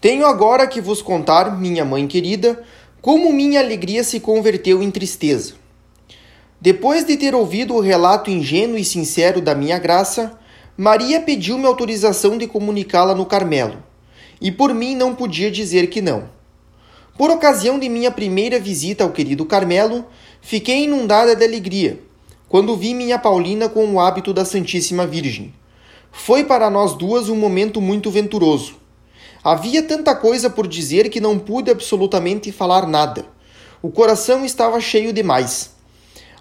Tenho agora que vos contar, minha mãe querida, como minha alegria se converteu em tristeza. Depois de ter ouvido o relato ingênuo e sincero da minha graça, Maria pediu-me autorização de comunicá-la no Carmelo, e por mim não podia dizer que não. Por ocasião de minha primeira visita ao querido Carmelo, fiquei inundada de alegria quando vi minha Paulina com o hábito da Santíssima Virgem. Foi para nós duas um momento muito venturoso. Havia tanta coisa por dizer que não pude absolutamente falar nada. O coração estava cheio demais.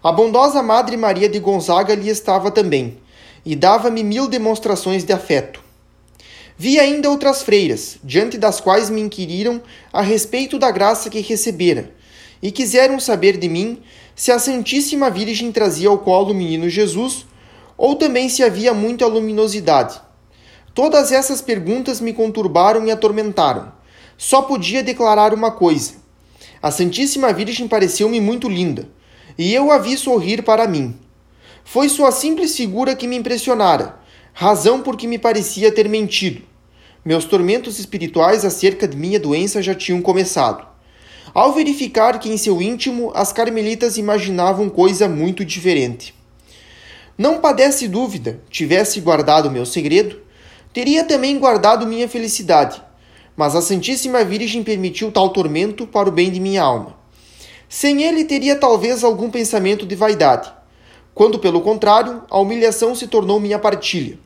A bondosa Madre Maria de Gonzaga lhe estava também, e dava-me mil demonstrações de afeto. Vi ainda outras freiras, diante das quais me inquiriram a respeito da graça que recebera, e quiseram saber de mim se a Santíssima Virgem trazia ao colo o menino Jesus, ou também se havia muita luminosidade. Todas essas perguntas me conturbaram e atormentaram. Só podia declarar uma coisa. A Santíssima Virgem pareceu-me muito linda, e eu a vi sorrir para mim. Foi sua simples figura que me impressionara, razão por que me parecia ter mentido. Meus tormentos espirituais acerca de minha doença já tinham começado. Ao verificar que em seu íntimo as carmelitas imaginavam coisa muito diferente. Não padece dúvida, tivesse guardado meu segredo, teria também guardado minha felicidade, mas a Santíssima Virgem permitiu tal tormento para o bem de minha alma. Sem ele teria talvez algum pensamento de vaidade, quando, pelo contrário, a humilhação se tornou minha partilha.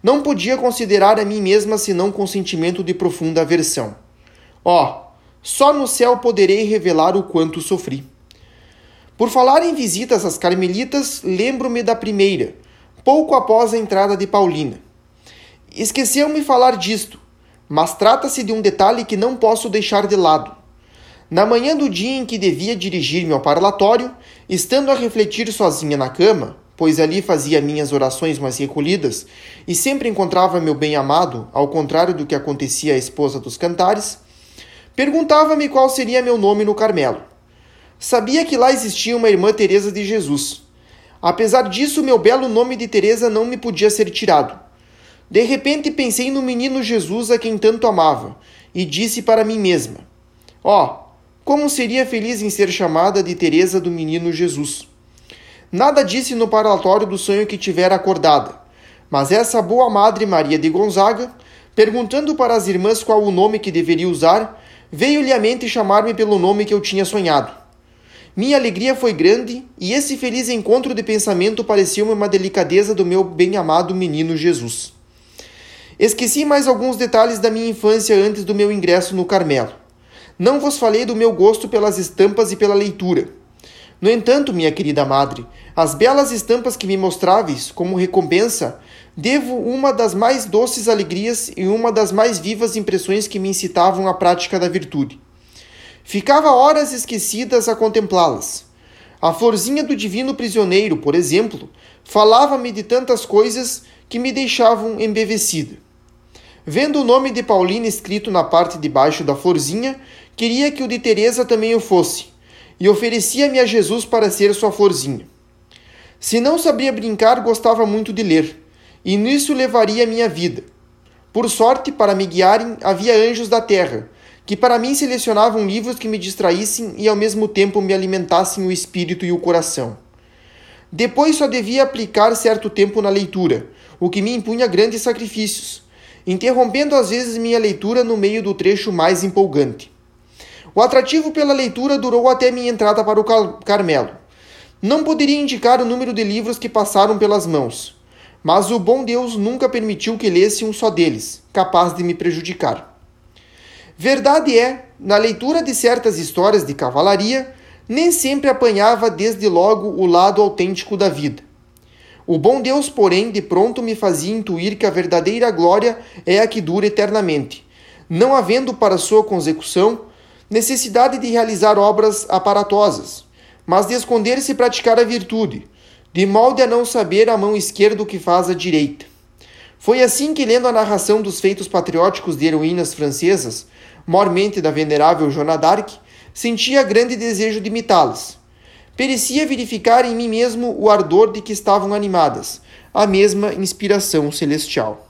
Não podia considerar a mim mesma senão com sentimento de profunda aversão. Ó, oh, só no céu poderei revelar o quanto sofri. Por falar em visitas às carmelitas, lembro-me da primeira, pouco após a entrada de Paulina. Esqueceu-me falar disto, mas trata-se de um detalhe que não posso deixar de lado. Na manhã do dia em que devia dirigir-me ao parlatório, estando a refletir sozinha na cama, pois ali fazia minhas orações mais recolhidas e sempre encontrava meu bem-amado, ao contrário do que acontecia à esposa dos cantares, perguntava-me qual seria meu nome no Carmelo. Sabia que lá existia uma irmã Teresa de Jesus. Apesar disso, meu belo nome de Teresa não me podia ser tirado. De repente pensei no menino Jesus a quem tanto amava e disse para mim mesma: Ó, oh, como seria feliz em ser chamada de Teresa do menino Jesus. Nada disse no parlatório do sonho que tivera acordada, mas essa boa madre Maria de Gonzaga, perguntando para as irmãs qual o nome que deveria usar, veio-lhe à mente chamar-me pelo nome que eu tinha sonhado. Minha alegria foi grande e esse feliz encontro de pensamento pareceu-me uma delicadeza do meu bem-amado menino Jesus. Esqueci mais alguns detalhes da minha infância antes do meu ingresso no Carmelo. Não vos falei do meu gosto pelas estampas e pela leitura. No entanto, minha querida madre, as belas estampas que me mostráveis, como recompensa, devo uma das mais doces alegrias e uma das mais vivas impressões que me incitavam à prática da virtude. Ficava horas esquecidas a contemplá-las. A florzinha do divino prisioneiro, por exemplo, falava-me de tantas coisas que me deixavam embevecida. Vendo o nome de Paulina escrito na parte de baixo da florzinha, queria que o de Teresa também o fosse, e oferecia-me a Jesus para ser sua florzinha. Se não sabia brincar, gostava muito de ler, e nisso levaria minha vida. Por sorte, para me guiarem, havia anjos da terra, que para mim selecionavam livros que me distraíssem e ao mesmo tempo me alimentassem o espírito e o coração. Depois só devia aplicar certo tempo na leitura, o que me impunha grandes sacrifícios interrompendo às vezes minha leitura no meio do trecho mais empolgante. O atrativo pela leitura durou até minha entrada para o Carmelo. Não poderia indicar o número de livros que passaram pelas mãos, mas o bom Deus nunca permitiu que lesse um só deles, capaz de me prejudicar. Verdade é, na leitura de certas histórias de cavalaria, nem sempre apanhava desde logo o lado autêntico da vida. O bom Deus, porém, de pronto me fazia intuir que a verdadeira glória é a que dura eternamente, não havendo para sua consecução necessidade de realizar obras aparatosas, mas de esconder-se e praticar a virtude, de molde a não saber a mão esquerda o que faz a direita. Foi assim que, lendo a narração dos feitos patrióticos de heroínas francesas, mormente da venerável Joana d'Arc, sentia grande desejo de imitá-las Perecia verificar em mim mesmo o ardor de que estavam animadas, a mesma inspiração celestial.